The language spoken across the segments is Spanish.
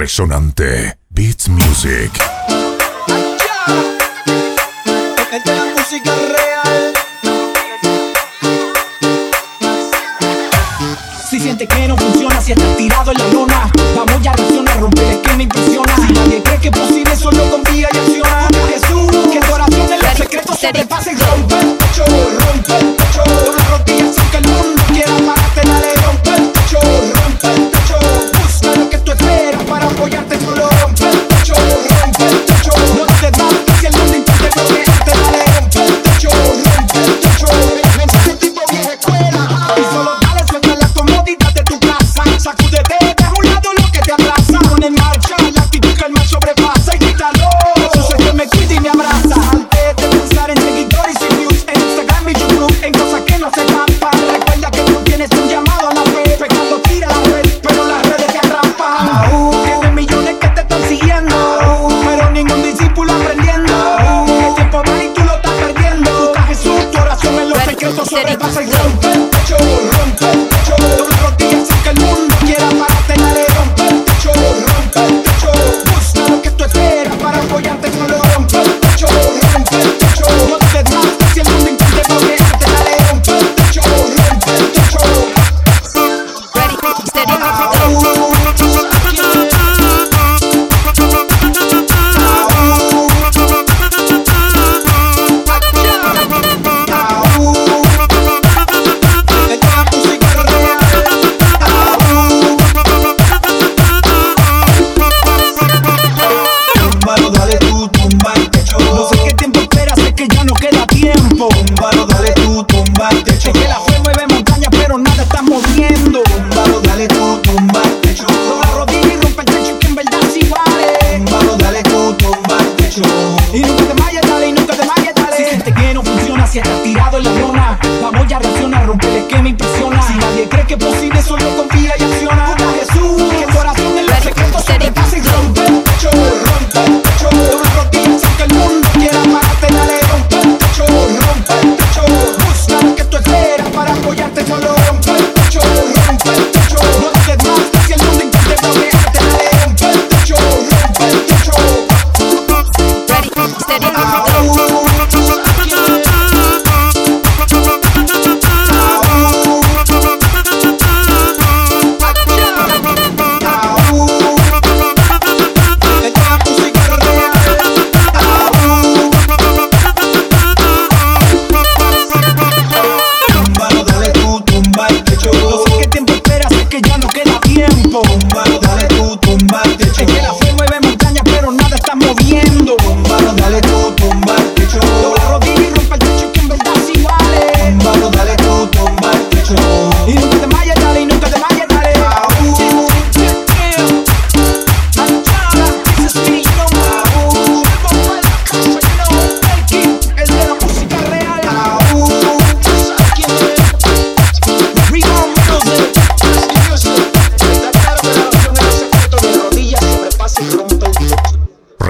resonante. Beats Music. Música real. Si sientes que no funciona, si estás tirado en la lona, vamos ya reacciona, romper el que me impresiona. Si nadie cree que es posible, solo confía y acciona. steady. moviendo. Vamos, dale, todo, más techo. Dobla rodilla y rompe el techo que en verdad sí vale. Vamos, dale, todo, más techo. Y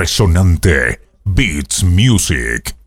resonante. Beats Music.